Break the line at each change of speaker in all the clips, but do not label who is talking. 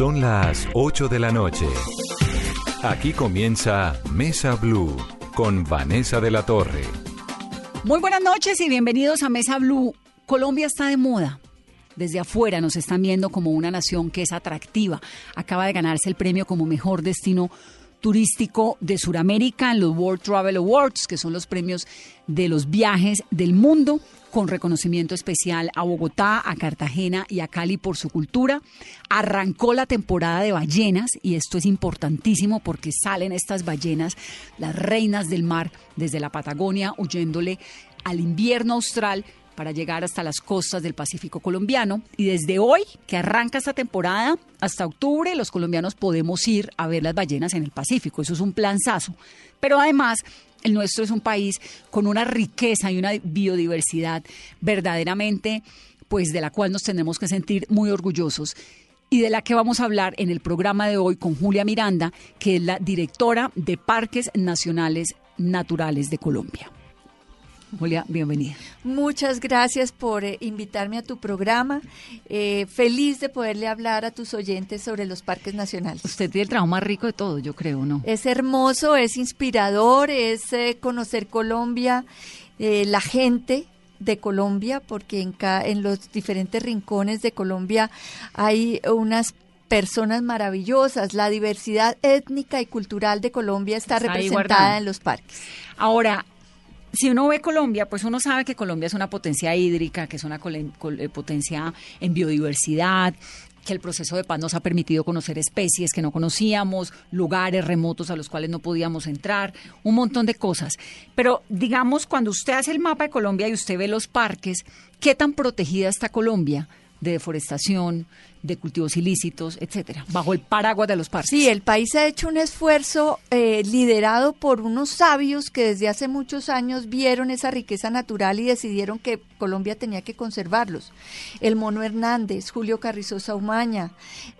Son las 8 de la noche. Aquí comienza Mesa Blue con Vanessa de la Torre.
Muy buenas noches y bienvenidos a Mesa Blue. Colombia está de moda. Desde afuera nos están viendo como una nación que es atractiva. Acaba de ganarse el premio como mejor destino turístico de Sudamérica en los World Travel Awards, que son los premios de los viajes del mundo, con reconocimiento especial a Bogotá, a Cartagena y a Cali por su cultura. Arrancó la temporada de ballenas y esto es importantísimo porque salen estas ballenas, las reinas del mar, desde la Patagonia, huyéndole al invierno austral para llegar hasta las costas del Pacífico colombiano. Y desde hoy, que arranca esta temporada, hasta octubre, los colombianos podemos ir a ver las ballenas en el Pacífico. Eso es un planzazo. Pero además, el nuestro es un país con una riqueza y una biodiversidad verdaderamente, pues de la cual nos tenemos que sentir muy orgullosos y de la que vamos a hablar en el programa de hoy con Julia Miranda, que es la directora de Parques Nacionales Naturales de Colombia. Julia, bienvenida.
Muchas gracias por eh, invitarme a tu programa. Eh, feliz de poderle hablar a tus oyentes sobre los parques nacionales.
Usted tiene el trabajo más rico de todo, yo creo, ¿no?
Es hermoso, es inspirador, es eh, conocer Colombia, la gente de Colombia, porque en, en los diferentes rincones de Colombia hay unas personas maravillosas. La diversidad étnica y cultural de Colombia está, está representada en los parques.
Ahora, si uno ve Colombia, pues uno sabe que Colombia es una potencia hídrica, que es una eh, potencia en biodiversidad, que el proceso de paz nos ha permitido conocer especies que no conocíamos, lugares remotos a los cuales no podíamos entrar, un montón de cosas. Pero digamos, cuando usted hace el mapa de Colombia y usted ve los parques, ¿qué tan protegida está Colombia? de deforestación, de cultivos ilícitos, etcétera, bajo el paraguas de los parques.
Sí, el país ha hecho un esfuerzo eh, liderado por unos sabios que desde hace muchos años vieron esa riqueza natural y decidieron que Colombia tenía que conservarlos. El Mono Hernández, Julio Carrizosa Umaña,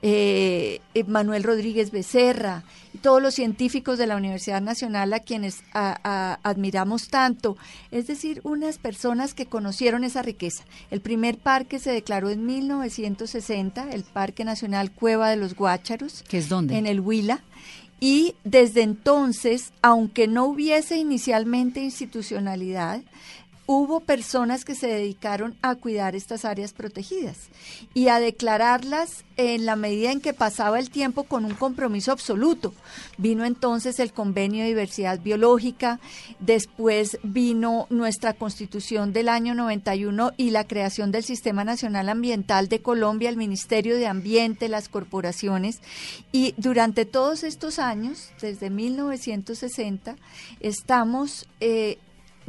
eh, Manuel Rodríguez Becerra, y todos los científicos de la Universidad Nacional a quienes admiramos tanto, es decir, unas personas que conocieron esa riqueza. El primer parque se declaró en 1960 el Parque Nacional Cueva de los Guácharos.
¿Qué es dónde?
En el Huila. Y desde entonces, aunque no hubiese inicialmente institucionalidad, hubo personas que se dedicaron a cuidar estas áreas protegidas y a declararlas en la medida en que pasaba el tiempo con un compromiso absoluto. Vino entonces el convenio de diversidad biológica, después vino nuestra constitución del año 91 y la creación del Sistema Nacional Ambiental de Colombia, el Ministerio de Ambiente, las corporaciones y durante todos estos años, desde 1960, estamos... Eh,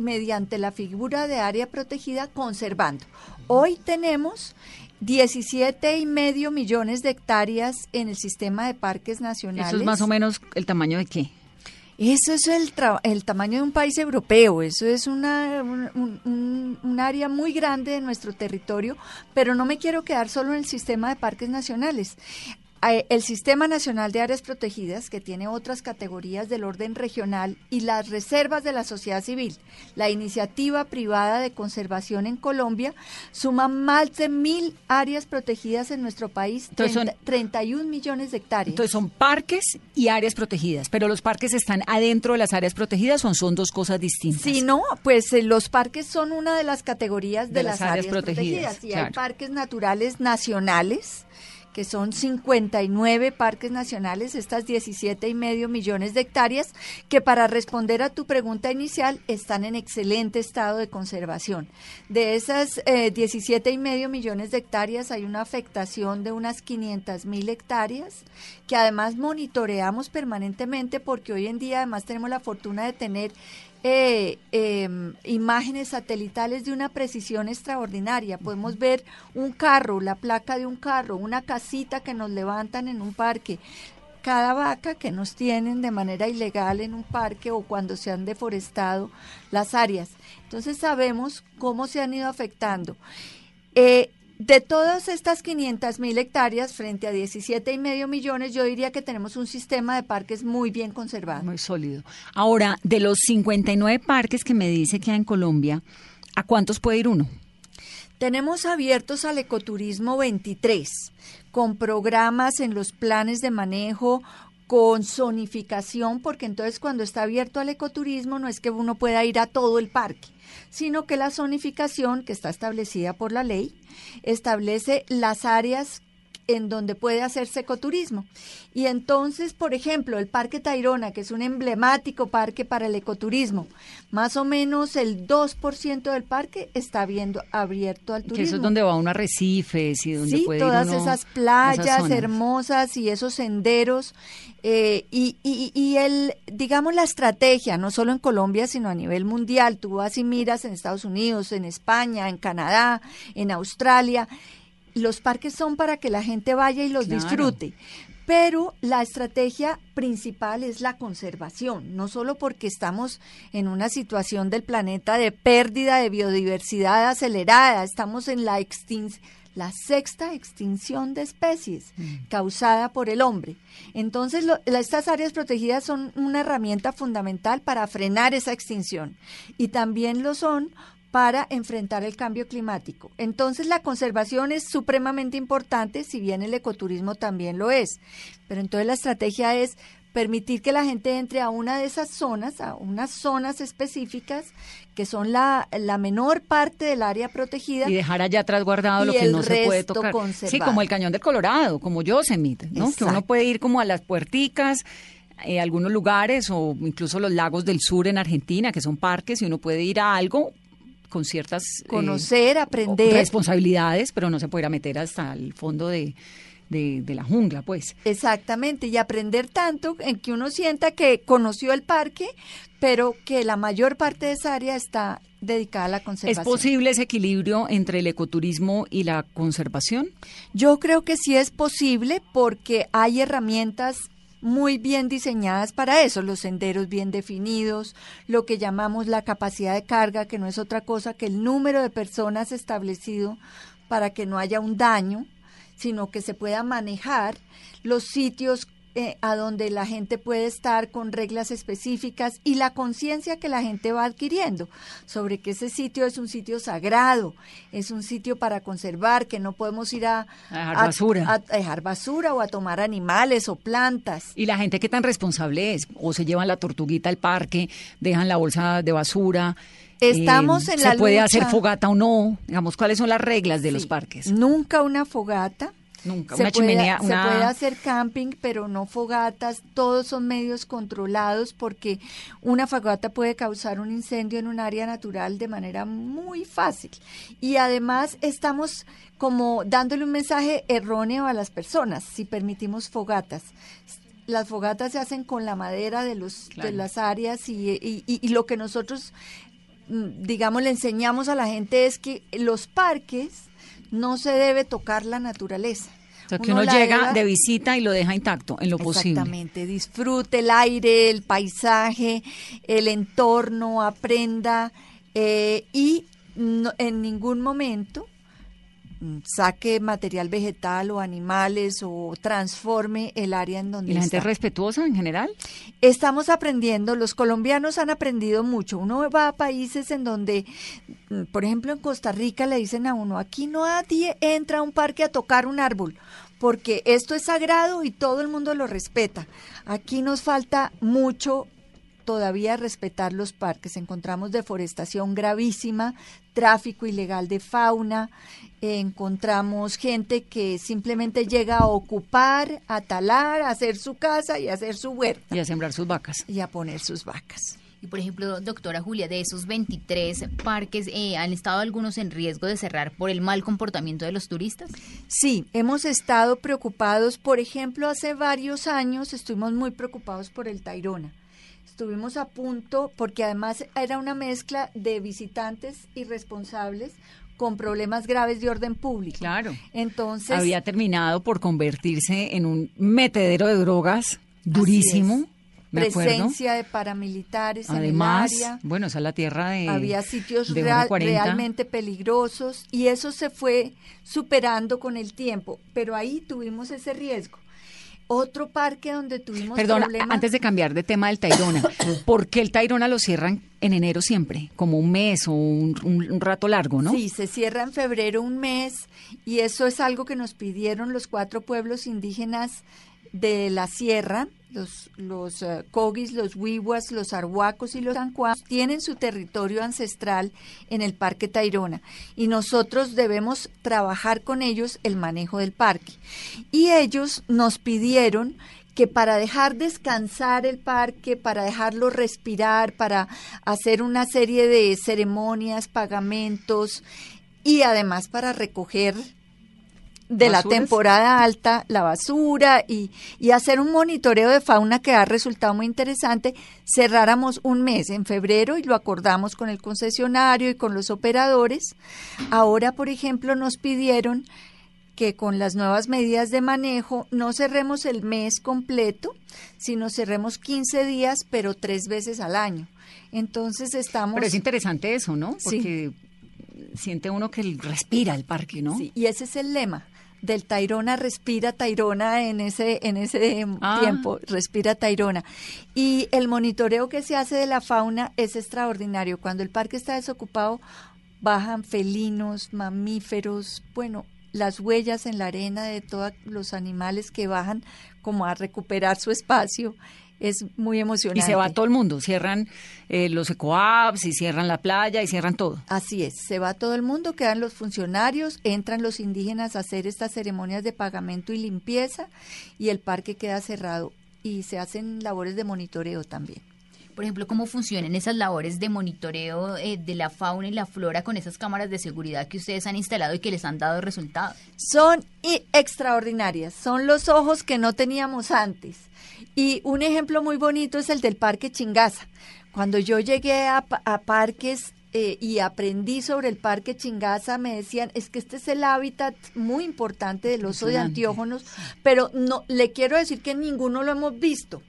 mediante la figura de área protegida conservando. Hoy tenemos 17 y medio millones de hectáreas en el sistema de parques nacionales.
¿Eso es más o menos el tamaño de qué?
Eso es el, el tamaño de un país europeo, eso es una, un, un, área muy grande de nuestro territorio, pero no me quiero quedar solo en el sistema de parques nacionales. El Sistema Nacional de Áreas Protegidas, que tiene otras categorías del orden regional, y las reservas de la sociedad civil, la iniciativa privada de conservación en Colombia, suman más de mil áreas protegidas en nuestro país, Entonces son, 31 millones de hectáreas.
Entonces son parques y áreas protegidas, pero los parques están adentro de las áreas protegidas o son dos cosas distintas.
Sí, no, pues eh, los parques son una de las categorías de, las, áreas, protegidas. Y hay parques naturales nacionales que son 59 parques nacionales, estas 17 y medio millones de hectáreas, que para responder a tu pregunta inicial están en excelente estado de conservación. De esas 17 eh, y medio millones de hectáreas hay una afectación de unas 500 mil hectáreas, que además monitoreamos permanentemente porque hoy en día además tenemos la fortuna de tener eh, em, imágenes satelitales de una precisión extraordinaria. Podemos ver un carro, la placa de un carro, una casita que nos levantan en un parque, cada vaca que nos tienen de manera ilegal en un parque o cuando se han deforestado las áreas. Entonces sabemos cómo se han ido afectando. Eh, de todas estas 500 mil hectáreas frente a 17 y medio millones, yo diría que tenemos un sistema de parques muy bien conservado.
Muy sólido. Ahora, de los 59 parques que me dice que hay en Colombia, ¿a cuántos puede ir uno?
Tenemos abiertos al ecoturismo 23, con programas en los planes de manejo, con zonificación, porque entonces cuando está abierto al ecoturismo no es que uno pueda ir a todo el parque, sino que la zonificación, que está establecida por la ley, establece las áreas en donde puede hacerse ecoturismo. Y entonces, por ejemplo, el Parque Tayrona, que es un emblemático parque para el ecoturismo, más o menos el 2% del parque está viendo, abierto al turismo. Que
eso es donde va uno a arrecifes y donde
sí,
puede
todas esas playas hermosas y esos senderos. Eh, y, y, y el, digamos, la estrategia, no solo en Colombia, sino a nivel mundial, tú vas y miras en Estados Unidos, en España, en Canadá, en Australia, los parques son para que la gente vaya y los disfrute. Pero la estrategia principal es la conservación, no solo porque estamos en una situación del planeta de pérdida de biodiversidad acelerada, estamos en la la sexta extinción de especies mm. causada por el hombre. Entonces, estas áreas protegidas son una herramienta fundamental para frenar esa extinción y también lo son para enfrentar el cambio climático. Entonces la conservación es supremamente importante, si bien el ecoturismo también lo es. Pero entonces la estrategia es permitir que la gente entre a una de esas zonas, a unas zonas específicas que son la, la menor parte del área protegida.
Y dejar allá atrás guardado lo que no se puede tocar. Sí, como el cañón del Colorado, como Yosemite, ¿no? Que uno puede ir como a las puerticas, eh, algunos lugares o incluso los lagos del sur en Argentina, que son parques, y uno puede ir a algo con ciertas...
Eh, Conocer, aprender.
Responsabilidades, pero no se puede meter hasta el fondo de, de, la jungla, pues.
Exactamente, y aprender tanto en que uno sienta que conoció el parque, pero que la mayor parte de esa área está dedicada a la conservación.
¿Es posible ese equilibrio entre el ecoturismo y la conservación?
Yo creo que sí es posible porque hay herramientas muy bien diseñadas para eso, los senderos bien definidos, lo que llamamos la capacidad de carga, que no es otra cosa que el número de personas establecido para que no haya un daño, sino que se pueda manejar los sitios eh, a donde la gente puede estar con reglas específicas y la conciencia que la gente va adquiriendo sobre que ese sitio es un sitio sagrado, es un sitio para conservar, que no podemos ir a,
dejar basura.
A, dejar basura o a tomar animales o plantas.
Y la gente que tan responsable es, o se llevan la tortuguita al parque, dejan la bolsa de basura.
Estamos eh, en la
¿Se puede hacer fogata o no? Digamos, ¿cuáles son las reglas de los parques?
Nunca una fogata
Nunca, se una puede, chimenea.
Se puede hacer camping, pero no fogatas. Todos son medios controlados porque una fogata puede causar un incendio en un área natural de manera muy fácil. Y además estamos como dándole un mensaje erróneo a las personas si permitimos fogatas las fogatas se hacen con la madera de los de las áreas y, y, y, lo que nosotros mm, digamos le enseñamos a la gente es que los parques no se debe tocar la naturaleza.
O sea, que uno, llega de visita y lo deja intacto en lo posible.
Exactamente, disfrute el aire, el paisaje, el entorno, aprenda eh, y en ningún momento saque material vegetal o animales o transforme el área en donde
¿Y la gente es respetuosa en general?
Estamos aprendiendo, los colombianos han aprendido mucho. Uno va a países en donde, mm, por ejemplo, en Costa Rica le dicen a uno, aquí no nadie entra a un parque a tocar un árbol, porque esto es sagrado y todo el mundo lo respeta. Aquí nos falta mucho todavía respetar los parques. Encontramos deforestación gravísima, tráfico ilegal de fauna, encontramos gente que simplemente llega a ocupar, a talar, a hacer su casa y a hacer su huerta.
Y a sembrar sus vacas.
Y a poner sus vacas.
Y por ejemplo, doctora Julia, de esos 23 parques, eh, ¿han estado algunos en riesgo de cerrar por el mal comportamiento de los turistas?
Sí, hemos estado preocupados. Por ejemplo, hace varios años estuvimos muy preocupados por el Tairona estuvimos a punto, porque además era una mezcla de visitantes irresponsables con problemas graves de orden público.
Claro.
Entonces.
Había terminado por convertirse en un metedero de drogas durísimo.
presencia de paramilitares Además, en el área.
Bueno, esa es la tierra de.
Había sitios realmente peligrosos y eso se fue superando con el tiempo, pero ahí tuvimos ese riesgo. Otro parque donde tuvimos
Perdona, antes de cambiar de tema del Tairona, ¿por qué el Tairona lo cierran en enero siempre, como un mes o un, un, rato largo, ¿no?
Sí, se cierra en febrero un mes y eso es algo que nos pidieron los cuatro pueblos indígenas de la sierra los, los uh, Kogis, los Wiwas, los Arhuacos y los Ancuas tienen su territorio ancestral en el Parque Tayrona y nosotros debemos trabajar con ellos el manejo del parque. Y ellos nos pidieron que para dejar descansar el parque, para dejarlo respirar, para hacer una serie de ceremonias, pagamentos y además para recoger de la temporada alta, la basura y, y, hacer un monitoreo de fauna que ha resultado muy interesante. Cerráramos un mes en febrero y lo acordamos con el concesionario y con los operadores. Ahora, por ejemplo, nos pidieron que con las nuevas medidas de manejo no cerremos el mes completo, sino cerremos 15 días, pero tres veces al año. Entonces estamos...
Pero es interesante eso, ¿no? Porque siente uno que respira el parque, ¿no?
Sí, y ese es el lema del Tairona, respira Tairona en ese, en ese ah. tiempo, respira Tairona. Y el monitoreo que se hace de la fauna es extraordinario. Cuando el parque está desocupado, bajan felinos, mamíferos, bueno, las huellas en la arena de todos los animales que bajan como a recuperar su espacio es muy emocionante.
Y se va todo el mundo, cierran eh, los ecoabs y cierran la playa y cierran todo.
Así es, se va todo el mundo, quedan los funcionarios, entran los indígenas a hacer estas ceremonias de pagamento y limpieza y el parque queda cerrado y se hacen labores de monitoreo también.
Por ejemplo, ¿cómo funcionan esas labores de monitoreo eh, de la fauna y la flora con esas cámaras de seguridad que ustedes han instalado y que les han dado resultados?
Son extraordinarias, son los ojos que no teníamos antes y un ejemplo muy bonito es el del Parque Chingaza. Cuando yo llegué a, parques eh, y aprendí sobre el Parque Chingaza, me decían, es que este es el hábitat muy importante del oso de antiógenos, pero no le quiero decir que ninguno lo hemos visto.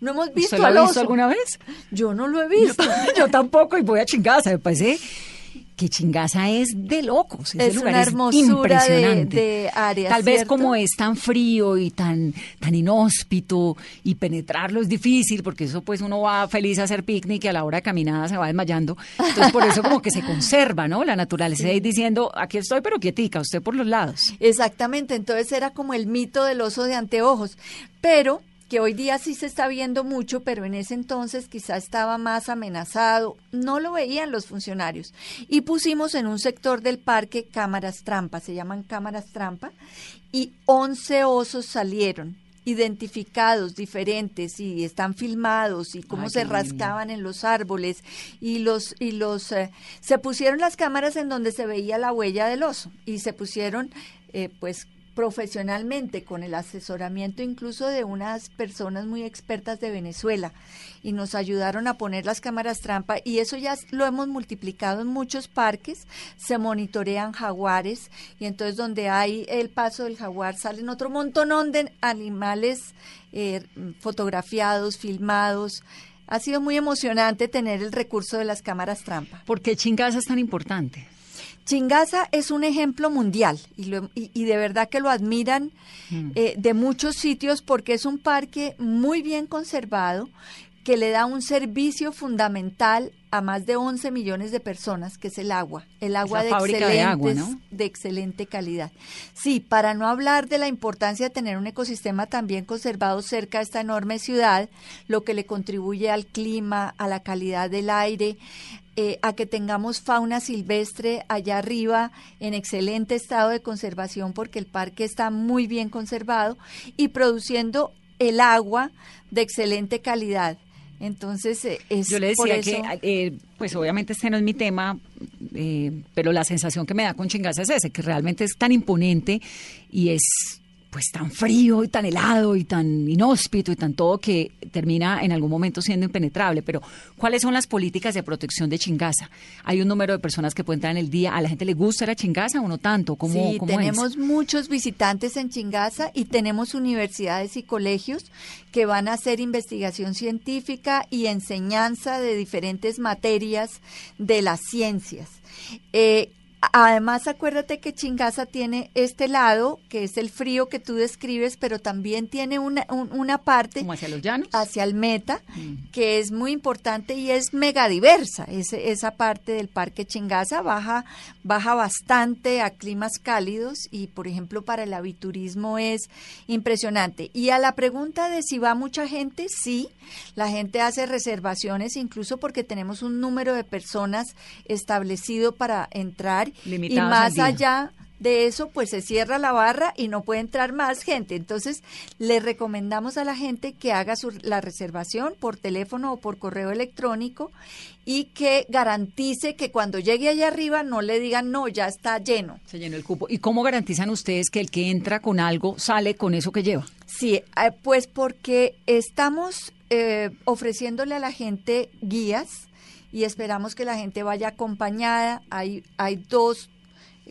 No hemos visto
lo
al
oso. visto alguna vez?
Yo no lo he visto.
Yo, tampoco y voy a Chingaza, me parece que Chingaza es de locos.
Es una hermosura de, área.
Tal vez como es tan frío y tan, tan inhóspito y penetrarlo es difícil porque eso pues uno va feliz a hacer picnic y a la hora de caminada se va desmayando. Entonces por eso como que se conserva, ¿no? La naturaleza sí. diciendo, aquí estoy pero quietica, usted por los lados.
Exactamente, entonces era como el mito del oso de anteojos. Pero que hoy día sí se está viendo mucho, pero en ese entonces quizá estaba más amenazado, no lo veían los funcionarios. Y pusimos en un sector del parque cámaras trampa, se llaman cámaras trampa, y 11 osos salieron identificados diferentes y están filmados y cómo se rascaban en los árboles y los y los eh, se pusieron las cámaras en donde se veía la huella del oso y se pusieron eh, pues profesionalmente con el asesoramiento incluso de unas personas muy expertas de Venezuela y nos ayudaron a poner las cámaras trampa y eso ya lo hemos multiplicado en muchos parques, se monitorean jaguares y entonces donde hay el paso del jaguar salen otro montón de animales eh, fotografiados, filmados. Ha sido muy emocionante tener el recurso de las cámaras trampa.
¿Por qué Chingaza es tan importante?
Chingaza es un ejemplo mundial y, y, de verdad que lo admiran mm. eh, de muchos sitios porque es un parque muy bien conservado que le da un servicio fundamental a más de 11 millones de personas, que es el agua, el agua de, de, excelente calidad. Sí, para no hablar de la importancia de tener un ecosistema también conservado cerca de esta enorme ciudad, lo que le contribuye al clima, a la calidad del aire, eh, a que tengamos fauna silvestre allá arriba en excelente estado de conservación porque el parque está muy bien conservado y produciendo el agua de excelente calidad. Entonces, eh, es
Yo le decía que, eh, pues obviamente este no es mi tema, pero la sensación que me da con Chingaza es ese, que realmente es tan imponente y es pues tan frío y tan helado y tan inhóspito y tan todo que termina en algún momento siendo impenetrable. Pero, ¿cuáles son las políticas de protección de Chingaza? Hay un número de personas que pueden entrar en el día. ¿A la gente le gusta la Chingaza o no tanto? ¿Cómo,
sí, tenemos muchos visitantes en Chingaza y tenemos universidades y colegios que van a hacer investigación científica y enseñanza de diferentes materias de las ciencias. Eh, Además, acuérdate que Chingaza tiene este lado, que es el frío que tú describes, pero también tiene una, una parte...
Como hacia los llanos.
Hacia el meta, mm. que es muy importante y es megadiversa. esa parte del parque Chingaza baja, baja bastante a climas cálidos y, por ejemplo, para el aviturismo es impresionante. Y a la pregunta de si va mucha gente, sí, la gente hace reservaciones, incluso porque tenemos un número de personas establecido para entrar y más allá de eso, pues se cierra la barra y no puede entrar más gente. Entonces, le recomendamos a la gente que haga su, la reservación por teléfono o por correo electrónico y que garantice que cuando llegue allá arriba no le digan, no, ya está lleno.
Se llenó el cupo. ¿Y cómo garantizan ustedes que el que entra con algo sale con eso que lleva?
Sí, eh, pues porque estamos eh, ofreciéndole a la gente guías y esperamos que la gente vaya acompañada. Hay, hay dos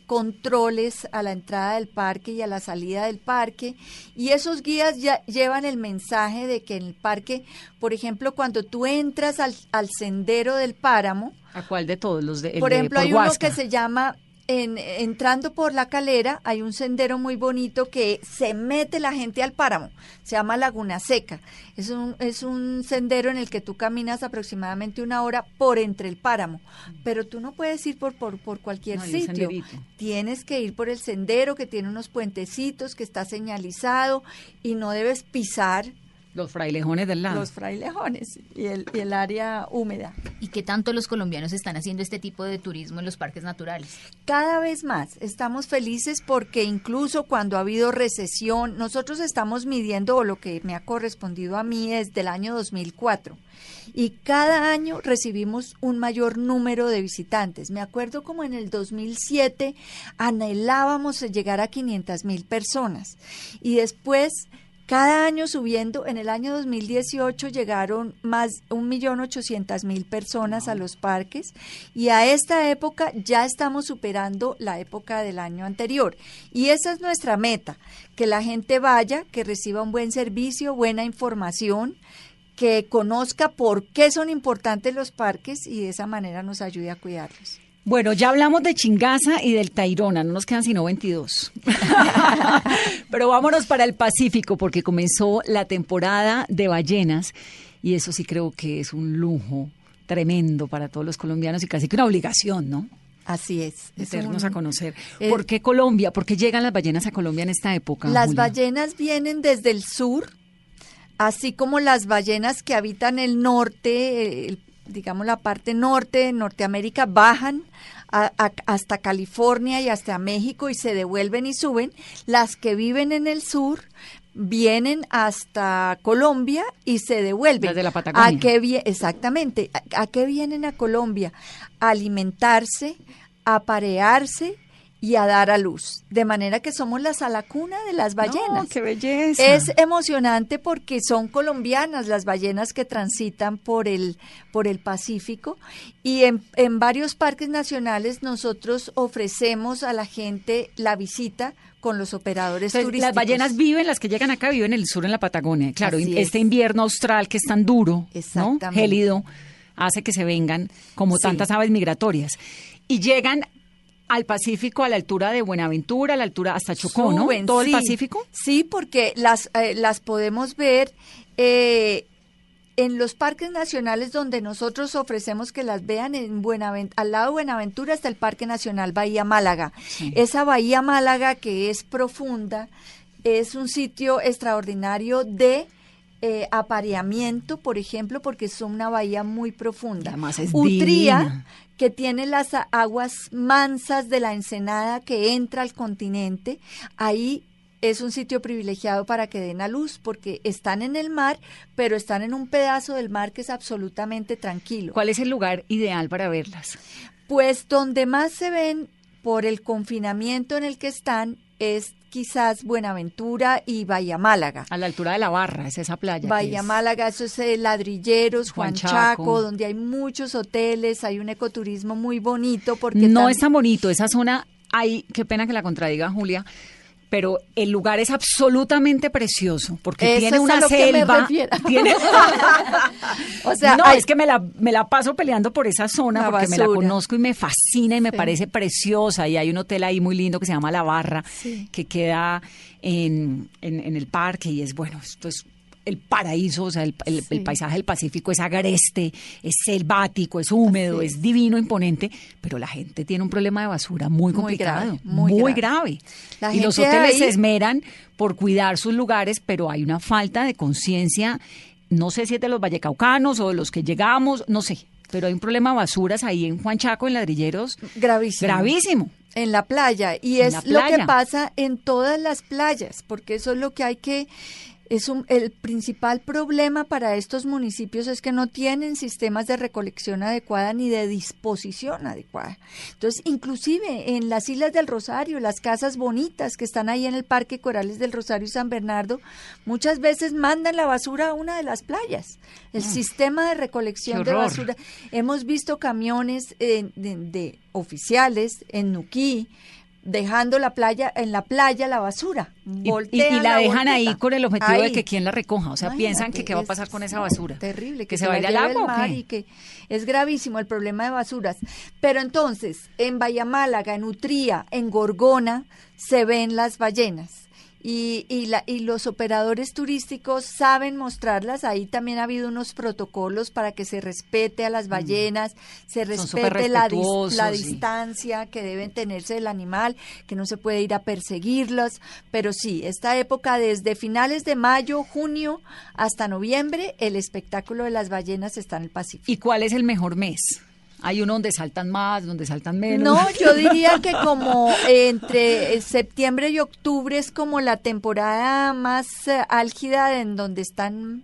controles a la entrada del parque y a la salida del parque y esos guías ya llevan el mensaje de que en el parque, por ejemplo, cuando tú entras al, al sendero del páramo,
¿a cuál de todos los de
Por ejemplo, hay uno que se llama en, entrando por la calera hay un sendero muy bonito que se mete la gente al páramo, se llama Laguna Seca. Es un, es un sendero en el que tú caminas aproximadamente una hora por entre el páramo, pero tú no puedes ir por, por, por cualquier sitio. Tienes que ir por el sendero que tiene unos puentecitos, que está señalizado y no debes pisar
los frailejones del lado.
Los frailejones y el, y el área húmeda.
¿Y qué tanto los colombianos están haciendo este tipo de turismo en los parques naturales?
Cada vez más. Estamos felices porque incluso cuando ha habido recesión, nosotros estamos midiendo, o lo que me ha correspondido a mí es del año 2004. Y cada año recibimos un mayor número de visitantes. Me acuerdo como en el 2007 anhelábamos llegar a 500 mil personas. Y después cada año subiendo, en el año 2018 llegaron más de 1.800.000 personas a los parques y a esta época ya estamos superando la época del año anterior. Y esa es nuestra meta, que la gente vaya, que reciba un buen servicio, buena información, que conozca por qué son importantes los parques y de esa manera nos ayude a cuidarlos.
Bueno, ya hablamos de Chingaza y del Tairona, no nos quedan sino 22. Pero vámonos para el Pacífico porque comenzó la temporada de ballenas y eso sí creo que es un lujo tremendo para todos los colombianos y casi que una obligación, ¿no?
Así es.
Meternos a conocer. ¿Por qué Colombia? ¿Por qué llegan las ballenas a Colombia en esta época?
Las ballenas vienen desde el sur, así como las ballenas que habitan el norte, el digamos, la parte norte de Norteamérica, bajan hasta California y hasta México y se devuelven y suben. Las que viven en el sur vienen hasta Colombia y se devuelven.
de la Patagonia.
¿A qué exactamente. ¿A, qué vienen a Colombia? A alimentarse, a parearse y a dar a luz. De manera que somos la salacuna de las ballenas.
¡Qué belleza!
Es emocionante porque son colombianas las ballenas que transitan por el, por el Pacífico y en, en varios parques nacionales nosotros ofrecemos a la gente la visita con los operadores turísticos.
Las ballenas viven, las que llegan acá viven en el sur, en la Patagonia. Claro, este invierno austral que es tan duro, ¿no? gélido, hace que se vengan como tantas aves migratorias. Y llegan al Pacífico a la altura de Buenaventura, a la altura hasta Chocó, ¿no? ¿Todo el Pacífico?
Sí, porque las, eh, las podemos ver eh, en los parques nacionales donde nosotros ofrecemos que las vean en Buenavent al lado de Buenaventura está el Parque Nacional Bahía Málaga. Esa Bahía Málaga que es profunda es un sitio extraordinario de eh, apareamiento, por ejemplo, porque es una bahía muy profunda.
Además es Utría,
que tiene las aguas mansas de la ensenada que entra al continente, ahí es un sitio privilegiado para que den a luz, porque están en el mar, pero están en un pedazo del mar que es absolutamente tranquilo.
¿Cuál es el lugar ideal para verlas?
Pues donde más se ven por el confinamiento en el que están es quizás Buenaventura y Bahía Málaga.
A la altura de la barra, es esa playa.
Bahía Málaga, eso es eh, Ladrilleros, Juan, Chaco, donde hay muchos hoteles, hay un ecoturismo muy bonito. porque
No es tan bonito, esa zona, hay, qué pena que la contradiga Julia, pero el lugar es absolutamente precioso porque tiene una selva. Tiene... o sea, no, es que me la, me la paso peleando por esa zona porque me la conozco y me fascina y me parece preciosa. Y hay un hotel ahí muy lindo que se llama La Barra, que queda en, en, el parque y es bueno, esto es el paraíso, o sea, el, paisaje del Pacífico es agreste, es selvático, es húmedo, es. divino, imponente, pero la gente tiene un problema de basura muy complicado, muy grave. y los hoteles se esmeran por cuidar sus lugares, pero hay una falta de conciencia, no sé si es de los vallecaucanos o de los que llegamos, no sé, pero hay un problema de basuras ahí en Juan Chaco, en Ladrilleros.
Gravísimo.
Gravísimo.
En la playa. Y es lo que pasa en todas las playas, porque eso es lo que hay que es el principal problema para estos municipios es que no tienen sistemas de recolección adecuada ni de disposición adecuada. Entonces, inclusive en las Islas del Rosario, las casas bonitas que están ahí en el Parque Corales del Rosario y San Bernardo, muchas veces mandan la basura a una de las playas. El ah. sistema de recolección de basura. Hemos visto camiones eh, de, oficiales en Nuquí, dejando la playa en la playa la basura.
Y, la, dejan ahí con el objetivo de que quien la recoja o sea piensan que qué va a pasar con esa basura.
Terrible que, se, vaya al agua y que es gravísimo el problema de basuras. Pero entonces en Málaga en Utría en Gorgona se ven las ballenas y, y, la, y los operadores turísticos saben mostrarlas. Ahí también ha habido unos protocolos para que se respete a las mm. ballenas, se respete la, la distancia que deben tenerse del animal, que no se puede ir a perseguirlos. Pero sí, esta época desde finales de mayo, junio hasta noviembre, el espectáculo de las ballenas está en el Pacífico.
¿Y cuál es el mejor mes? Hay uno donde saltan más, donde saltan menos.
No, yo diría que como entre septiembre y octubre es como la temporada más eh, álgida en donde están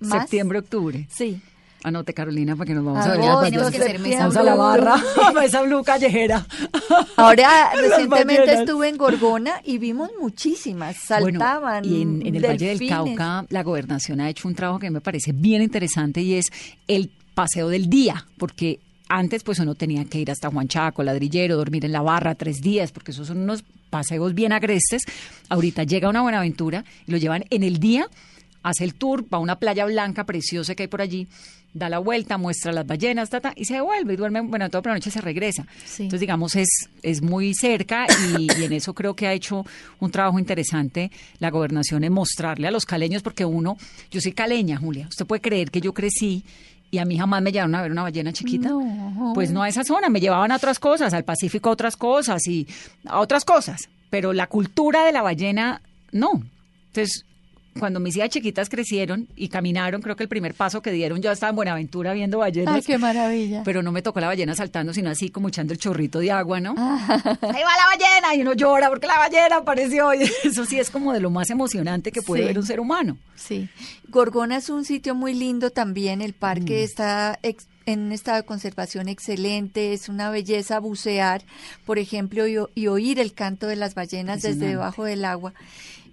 más.
Septiembre, octubre.
Sí.
Anote Carolina para que nos vamos a, ver. Tenemos que ser Vamos a la barra, a esa blue callejera.
Ahora recientemente estuve en Gorgona y vimos muchísimas, saltaban.
y en, en el Valle del Cauca la gobernación ha hecho un trabajo que me parece bien interesante y es el paseo del día, porque antes pues uno tenía que ir hasta Juan Chaco, ladrillero, dormir en la barra tres días, porque esos son unos paseos bien agrestes. Ahorita llega una Buenaventura y lo llevan en el día, hace el tour, va a una playa blanca preciosa que hay por allí, da la vuelta, muestra las ballenas, tata, y se devuelve y duerme, bueno, toda la noche se regresa. Entonces, digamos, es, es muy cerca y, y, en eso creo que ha hecho un trabajo interesante la gobernación en mostrarle a los caleños, porque uno, yo soy caleña, Julia, usted puede creer que yo crecí y a mí jamás me llevaron a ver una ballena chiquita. Pues no a esa zona, me llevaban a otras cosas, al Pacífico a otras cosas y a otras cosas, pero la cultura de la ballena no. Entonces, cuando mis hijas chiquitas crecieron y caminaron, creo que el primer paso que dieron, yo estaba en Buenaventura viendo ballenas.
¡Ay, qué maravilla!
Pero no me tocó la ballena saltando, sino así como echando el chorrito de agua, ¿no? Ahí va la ballena y uno llora porque la ballena apareció. Y eso sí es como de lo más emocionante que puede ver un ser humano.
Sí. Gorgona es un sitio muy lindo también. El parque mm. está en un estado de conservación excelente, es una belleza bucear, por ejemplo, y, oír el canto de las ballenas desde debajo del agua.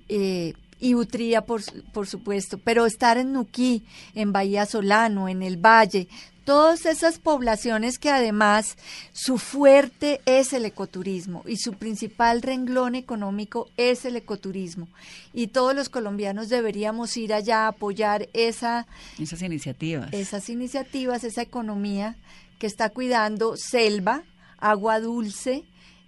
Eh, y Utría, por, por supuesto, pero estar en Nuquí, en Bahía Solano, en el Valle, todas esas poblaciones que además su fuerte es el ecoturismo y su principal renglón económico es el ecoturismo. Y todos los colombianos deberíamos ir allá a apoyar esa,
esas iniciativas.
Esas iniciativas, esa economía que está cuidando selva, agua dulce,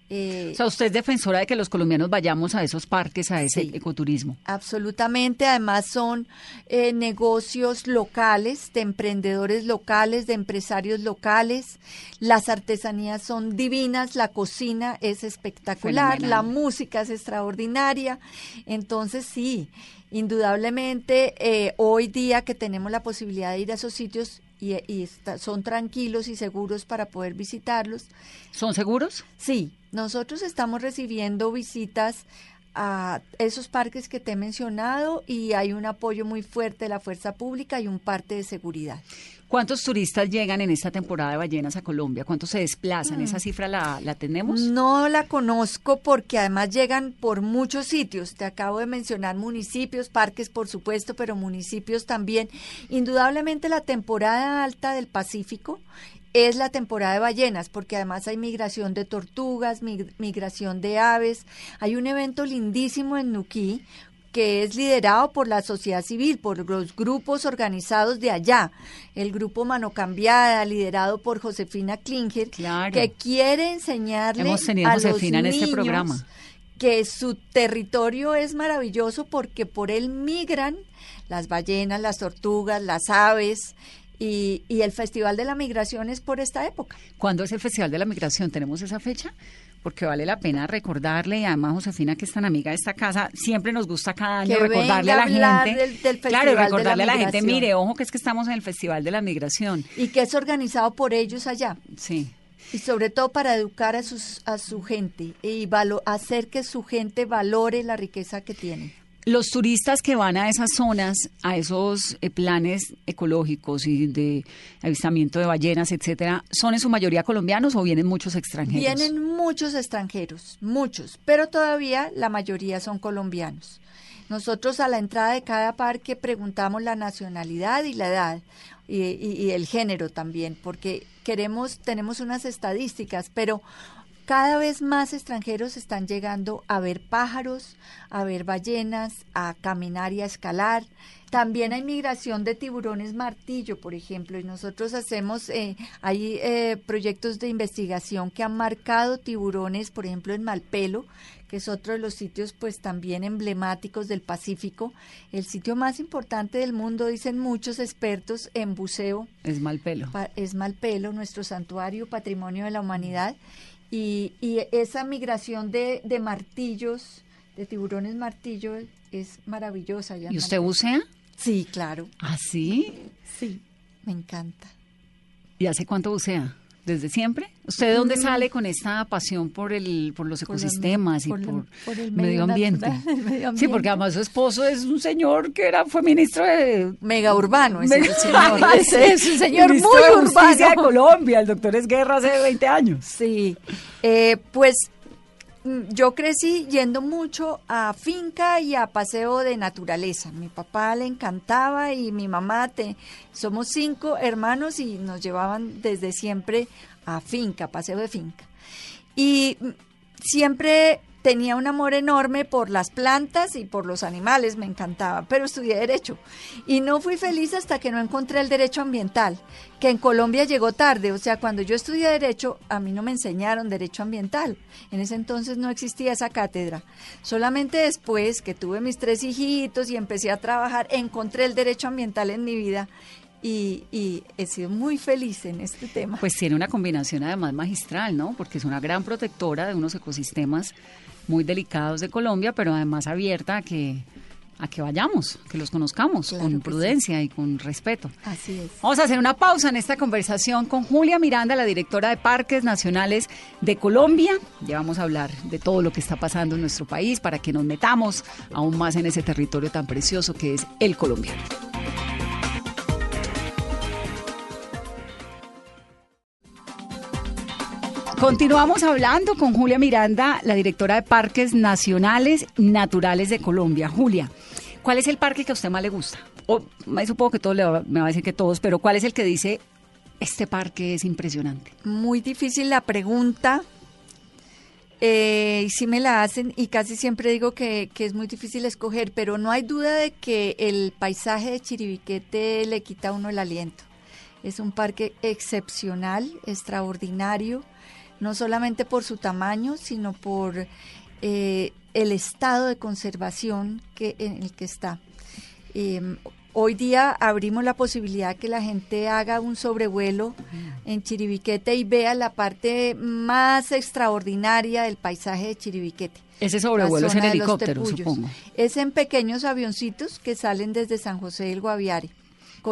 eh, o sea, usted es defensora de que los colombianos vayamos a esos parques, a ese ecoturismo.
Absolutamente, además son eh, negocios locales, de emprendedores locales, de empresarios locales. Las artesanías son divinas, la cocina es espectacular, la música es extraordinaria. Entonces, sí, indudablemente, eh, hoy día que tenemos la posibilidad de ir a esos sitios, y, son tranquilos y seguros para poder visitarlos.
¿Son seguros?
Sí, nosotros estamos recibiendo visitas a esos parques que te he mencionado y hay un apoyo muy fuerte de la fuerza pública y un parte de seguridad.
¿Cuántos turistas llegan en esta temporada de ballenas a Colombia? ¿Cuántos se desplazan? ¿Esa mm. cifra la, la, tenemos?
No la conozco porque además llegan por muchos sitios. Te acabo de mencionar municipios, parques por supuesto, pero municipios también. Indudablemente la temporada alta del Pacífico es la temporada de ballenas, porque además hay migración de tortugas, migración de aves. Hay un evento lindísimo en Nuquí que es liderado por la sociedad civil, por los grupos organizados de allá. El grupo Mano Cambiada, liderado por Josefina Klinger, que quiere enseñarle a, los en este programa. que su territorio es maravilloso porque por él migran las ballenas, las tortugas, las aves, y, y, el Festival de la Migración es por esta época.
¿Cuándo es el Festival de la Migración? ¿Tenemos esa fecha? Porque vale la pena recordarle, y además Josefina, que es tan amiga de esta casa, siempre nos gusta cada año recordarle a la gente.
Del, del
claro, recordarle a la gente, mire, ojo que es que estamos en el Festival de la Migración.
Y que es organizado por ellos allá.
Sí.
Y sobre todo para educar a, sus, a su gente y hacer que su gente valore la riqueza que tiene.
Los turistas que van a esas zonas, a esos eh, planes ecológicos y de avistamiento de ballenas, etcétera, ¿son en su mayoría colombianos o vienen muchos extranjeros?
Vienen muchos extranjeros, muchos, pero todavía la mayoría son colombianos. Nosotros a la entrada de cada parque preguntamos la nacionalidad y la edad y, y el género también, porque queremos, tenemos unas estadísticas, pero cada vez más extranjeros están llegando a ver pájaros, a ver ballenas, a caminar y a escalar. También hay migración de tiburones martillo, por ejemplo, y nosotros hacemos, eh, hay eh, proyectos de investigación que han marcado tiburones, por ejemplo, en Malpelo, que es otro de los sitios pues también emblemáticos del Pacífico, el sitio más importante del mundo, dicen muchos expertos en buceo.
Es Malpelo.
Es Malpelo, nuestro santuario, patrimonio de la humanidad, y, y esa migración de, de, martillos, de tiburones martillo, es maravillosa.
¿Y usted bucea?
Sí, claro.
¿Ah, sí?
Sí, me encanta.
¿Y hace cuánto bucea? ¿Desde siempre? ¿Usted de dónde mm. sale con esta pasión por el por los ecosistemas y por, el, medio, ambiente? Sí, porque además su esposo es un señor que era fue ministro de
mega urbano, es, señor, es, un señor muy urbano
de Colombia, el doctor Esguerra hace 20 años.
Sí. Eh, pues yo crecí yendo mucho a finca y a paseo de naturaleza. Mi papá le encantaba y mi mamá, te, somos cinco hermanos y nos llevaban desde siempre a finca, paseo de finca. Y mm, siempre tenía un amor enorme por las plantas y por los animales, me encantaba, pero estudié derecho y no fui feliz hasta que no encontré el derecho ambiental, que en Colombia llegó tarde, o sea, cuando yo estudié derecho a mí no me enseñaron derecho ambiental, en ese entonces no existía esa cátedra, solamente después que tuve mis tres hijitos y empecé a trabajar, encontré el derecho ambiental en mi vida y, y, he sido muy feliz en este tema.
Pues tiene una combinación además magistral, ¿no? Porque es una gran protectora de unos ecosistemas muy delicados de Colombia, pero además abierta a que a que vayamos, que los conozcamos con prudencia y con respeto.
Así es.
Vamos a hacer una pausa en esta conversación con Julia Miranda, la directora de Parques Nacionales de Colombia. Ya vamos a hablar de todo lo que está pasando en nuestro país para que nos metamos aún más en ese territorio tan precioso que es el colombiano. Continuamos hablando con Julia Miranda, la directora de Parques Nacionales Naturales de Colombia. Julia, ¿cuál es el parque que a usted más le gusta? O, supongo que todos le me va a decir que todos, pero ¿cuál es el que dice, este parque es impresionante?
Muy difícil la pregunta. Eh, sí me la hacen y casi siempre digo que, que, es muy difícil escoger, pero no hay duda de que el paisaje de Chiribiquete le quita a uno el aliento. Es un parque excepcional, extraordinario no solamente por su tamaño, sino por eh, el estado de conservación que, en el que está. Em, hoy día abrimos la posibilidad que la gente haga un sobrevuelo en Chiribiquete y vea la parte más extraordinaria del paisaje de Chiribiquete.
Ese sobrevuelo es en helicóptero, supongo.
Es en pequeños avioncitos que salen desde San José del Guaviare.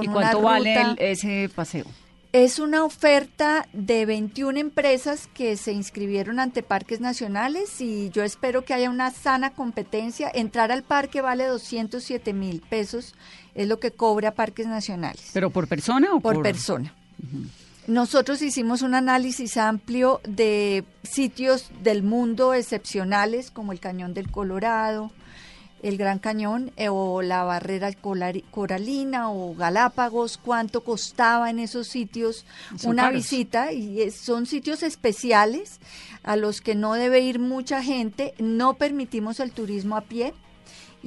¿Y cuánto vale ese paseo?
Es una oferta de 21 empresas que se inscribieron ante parques nacionales y yo espero que haya una sana competencia. Entrar al parque vale 207 mil pesos, es lo que cobra parques nacionales.
¿Pero por persona o
por...? Por persona. Nosotros hicimos un análisis amplio de sitios del mundo excepcionales como el Cañón del Colorado, el Gran Cañón eh, o la barrera coralina o Galápagos, cuánto costaba en esos sitios una visita y son sitios especiales a los que no debe ir mucha gente, no permitimos el turismo a pie,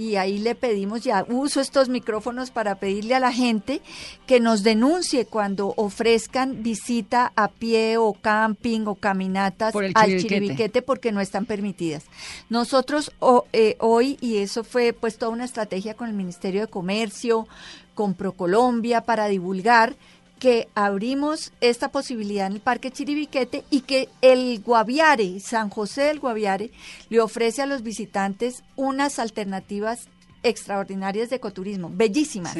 y ahí le pedimos, ya uso estos micrófonos para pedirle a la gente que nos denuncie cuando ofrezcan visita a pie o camping o caminatas al Chiribiquete porque no están permitidas. Nosotros eh, hoy, y eso fue pues toda una estrategia con el Ministerio de Comercio, con Procolombia para divulgar, que abrimos esta posibilidad en el Parque Chiribiquete y que el Guaviare, San José del Guaviare, le ofrece a los visitantes unas alternativas extraordinarias de ecoturismo, bellísimas.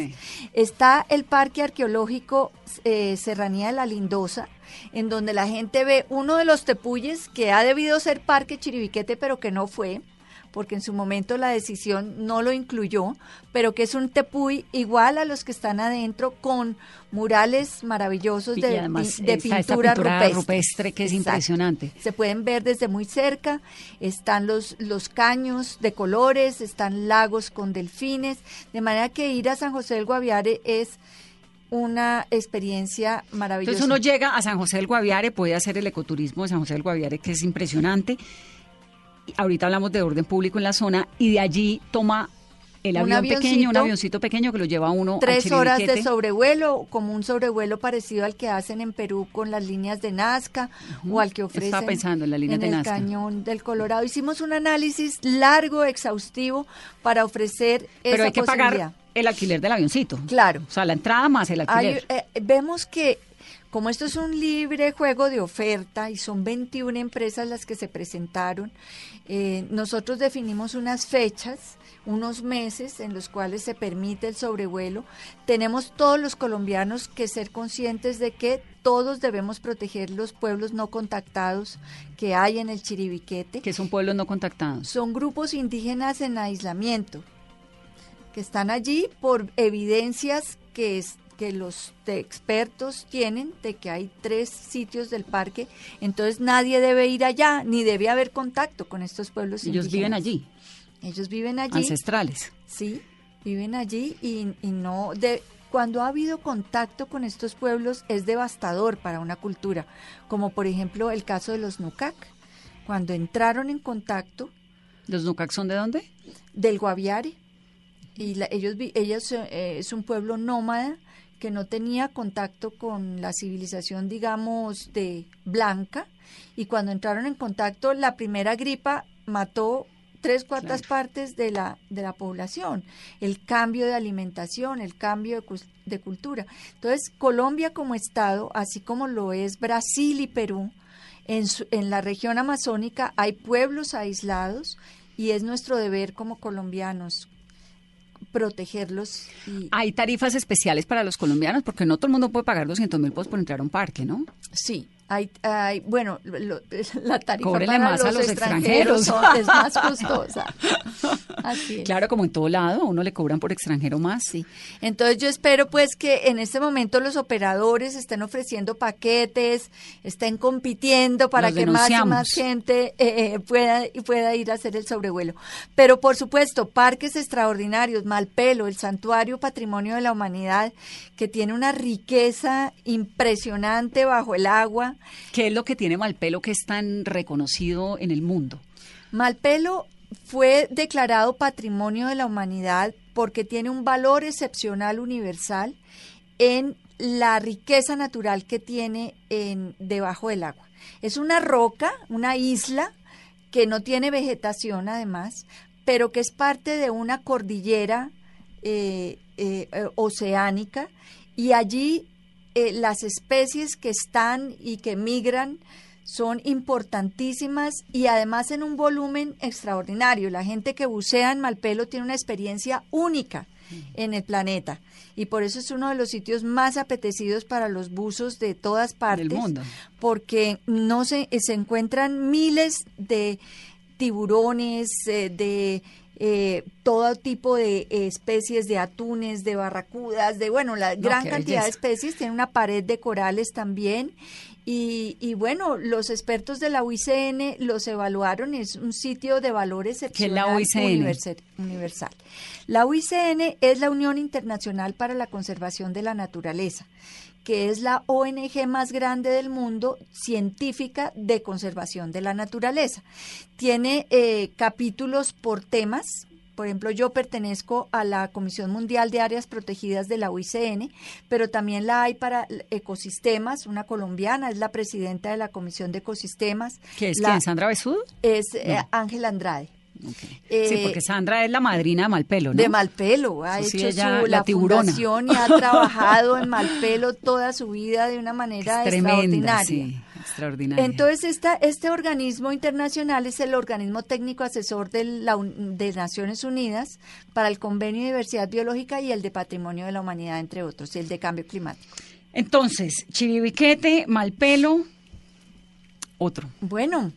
Está el Parque Arqueológico eh, Serranía de la Lindosa, en donde la gente ve uno de los tepuyes que ha debido ser Parque Chiribiquete, pero que no fue, porque en su momento la decisión no lo incluyó, pero que es un tepuy igual a los que están adentro con murales maravillosos de, de pintura,
rupestre. que es impresionante.
Se pueden ver desde muy cerca, están los, los caños de colores, están lagos con delfines, de manera que ir a San José del Guaviare es una experiencia maravillosa.
Entonces uno llega a San José del Guaviare, puede hacer el ecoturismo de San José del Guaviare, que es impresionante ahorita hablamos de orden público en la zona, y de allí toma el avión pequeño, un avioncito pequeño que lo lleva uno
tres horas de sobrevuelo, como un sobrevuelo parecido al que hacen en Perú con las líneas de Nazca o al que ofrecen
Estaba pensando en, la línea
en
de
el cañón del Colorado. Hicimos un análisis largo, exhaustivo para ofrecer
Pero
hay
que pagar el alquiler del avioncito.
Claro.
O sea, la entrada más el alquiler.
Eh, vemos que como esto es un libre juego de oferta y son 21 empresas las que se presentaron, eh, nosotros definimos unas fechas, unos meses en los cuales se permite el sobrevuelo. Tenemos todos los colombianos que ser conscientes de que todos debemos proteger los pueblos no contactados que hay en el Chiribiquete.
¿Qué son pueblos no contactados?
Son grupos indígenas en aislamiento que están allí por evidencias que es, que los expertos tienen de que hay tres sitios del parque, entonces nadie debe ir allá, ni debe haber contacto con estos pueblos
Ellos viven allí.
Ellos viven allí.
Ancestrales.
Sí, viven allí y, no... De, cuando ha habido contacto con estos pueblos es devastador para una cultura, como por ejemplo el caso de los Nucac. Cuando entraron en contacto...
¿Los Nucac son de dónde?
Del Guaviare. Y ellos, ellos eh, es un pueblo nómada que no tenía contacto con la civilización, digamos, de blanca, y cuando entraron en contacto, la primera gripa mató tres cuartas partes de la, de la población, el cambio de alimentación, el cambio de, de, cultura. Entonces, Colombia como Estado, así como lo es Brasil y Perú, en, en la región amazónica hay pueblos aislados y es nuestro deber como colombianos, protegerlos.
Hay tarifas especiales para los colombianos porque no todo el mundo puede pagar 200 mil pesos por entrar a un parque, ¿no?
Sí, hay, hay bueno, la tarifa
para más los, a los extranjeros,
es más costosa.
Así Claro, como en todo lado, a uno le cobran por extranjero más.
Sí. Entonces yo espero pues que en este momento los operadores estén ofreciendo paquetes, estén compitiendo para que más y más gente eh, eh, pueda, pueda ir a hacer el sobrevuelo. Pero por supuesto, parques extraordinarios, Malpelo, el Santuario Patrimonio de la Humanidad, que tiene una riqueza impresionante bajo el agua,
¿Qué es lo que tiene Malpelo que es tan reconocido en el mundo?
Malpelo fue declarado Patrimonio de la Humanidad porque tiene un valor excepcional universal en la riqueza natural que tiene en, debajo del agua. Es una roca, una isla que no tiene vegetación además, pero que es parte de una cordillera eh, eh, eh, oceánica y allí eh, las especies que están y que migran son importantísimas y además en un volumen extraordinario. La gente que bucea en Malpelo tiene una experiencia única en el planeta y por eso es uno de los sitios más apetecidos para los buzos de todas partes
del mundo
porque no se, se encuentran miles de tiburones eh, de eh, todo tipo de especies de atunes, de barracudas, de bueno, la gran cantidad de especies. Tiene una pared de corales también Y, bueno, los expertos de la UICN los evaluaron, es un sitio de valores excepcional universal. La UICN es la Unión Internacional para la Conservación de la Naturaleza que es la ONG más grande del mundo científica de conservación de la naturaleza. Tiene eh, capítulos por temas, por ejemplo, yo pertenezco a la Comisión Mundial de Áreas Protegidas de la UICN, pero también la hay para ecosistemas, una colombiana, es la presidenta de la Comisión de Ecosistemas.
¿Qué es quién? ¿Sandra Besud?
Es eh,
Sí, porque Sandra es la madrina de Malpelo, ¿no?
De Malpelo, ha hecho su, la fundación y ha trabajado en Malpelo toda su vida de una manera extraordinaria. Sí. Entonces, esta, este organismo internacional es el organismo técnico asesor de, la, de Naciones Unidas para el Convenio de Diversidad Biológica y el de Patrimonio de la Humanidad, entre otros, y el de Cambio Climático.
Entonces, Chiribiquete, Malpelo, otro.
Bueno,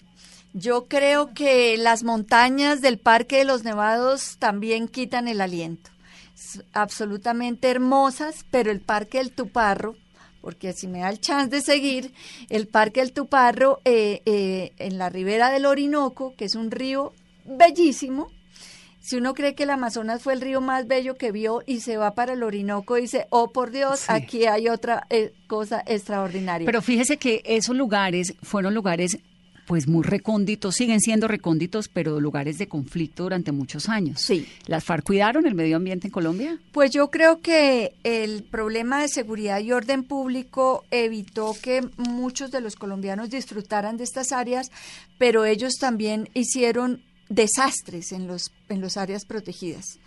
yo creo que las montañas del Parque de los Nevados también quitan el aliento. absolutamente hermosas, pero el Parque del Tuparro porque si me da el chance de seguir, el Parque del Tuparro eh, eh, en la ribera del Orinoco, que es un río bellísimo, si uno cree que el Amazonas fue el río más bello que vio y se va para el Orinoco y dice, oh por Dios, aquí hay otra eh, cosa extraordinaria.
Pero fíjese que esos lugares fueron lugares pues muy recónditos, siguen siendo recónditos, pero lugares de conflicto durante muchos años.
Sí.
¿Las FARC cuidaron el medio ambiente en Colombia?
Pues yo creo que el problema de seguridad y orden público evitó que muchos de los colombianos disfrutaran de estas áreas, pero ellos también hicieron desastres en los en las áreas protegidas.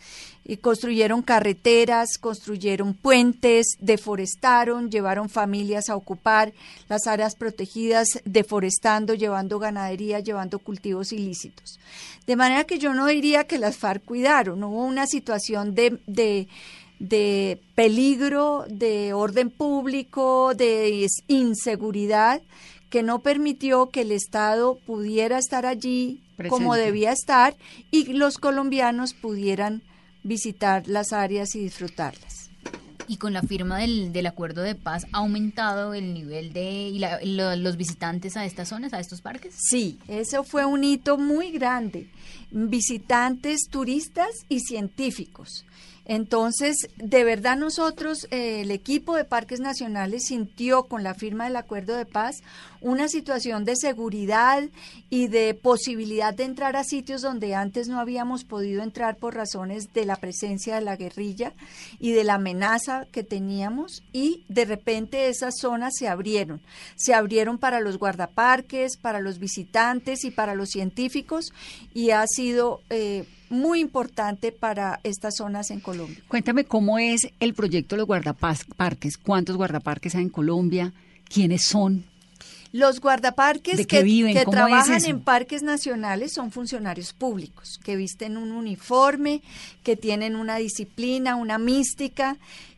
Y construyeron carreteras, construyeron puentes, deforestaron, llevaron familias a ocupar las áreas protegidas, deforestando, llevando ganadería, llevando cultivos ilícitos. De manera que yo no diría que las FARC cuidaron, hubo una situación de, de de peligro, de orden público, de inseguridad que no permitió que el Estado pudiera estar allí como debía estar y los colombianos pudieran visitar las áreas y disfrutarlas.
Y con la firma del, del acuerdo de paz, ¿ha aumentado el nivel de y los visitantes a estas zonas, a estos parques?
Sí, eso fue un hito muy grande. Visitantes, turistas y científicos. Entonces, de verdad nosotros, eh, el equipo de Parques Nacionales sintió con la firma del acuerdo de paz una situación de seguridad y de posibilidad de entrar a sitios donde antes no habíamos podido entrar por razones de la presencia de la guerrilla y de la amenaza que teníamos y de repente esas zonas se abrieron. Se abrieron para los guardaparques, para los visitantes y para los científicos y ha sido... Eh, muy importante para estas zonas en Colombia.
Cuéntame cómo es el proyecto de los guardaparques, cuántos guardaparques hay en Colombia, quiénes son.
Los guardaparques que, trabajan en parques nacionales son funcionarios públicos, que visten un uniforme, que tienen una disciplina, una mística.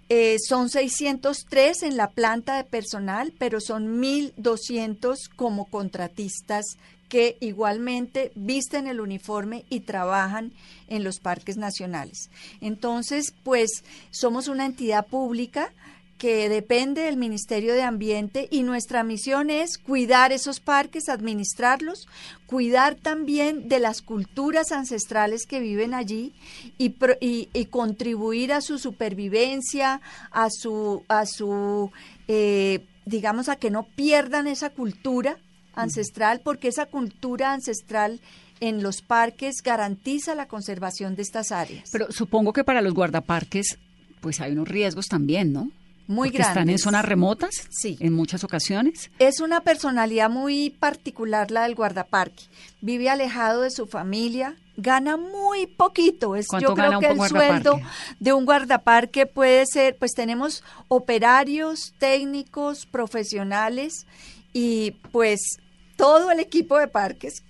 Eh, son 603 en la planta de personal, pero son 1.200 como contratistas que igualmente visten el uniforme y trabajan en los parques nacionales. Entonces, pues somos una entidad pública que depende del Ministerio de Ambiente y nuestra misión es cuidar esos parques, administrarlos, cuidar también de las culturas ancestrales que viven allí y, y, contribuir a su supervivencia, a su, a su eh, digamos, a que no pierdan esa cultura ancestral, porque esa cultura ancestral en los parques garantiza la conservación de estas áreas.
Pero supongo que para los guardaparques, pues hay unos riesgos también, ¿no?
Muy grandes.
¿Están en zonas remotas?
Sí.
En muchas ocasiones.
Es una personalidad muy particular la del guardaparque. Vive alejado de su familia, gana muy poquito. Es, yo creo que el sueldo de un guardaparque puede ser, pues tenemos operarios, técnicos, profesionales y pues todo el equipo de parques,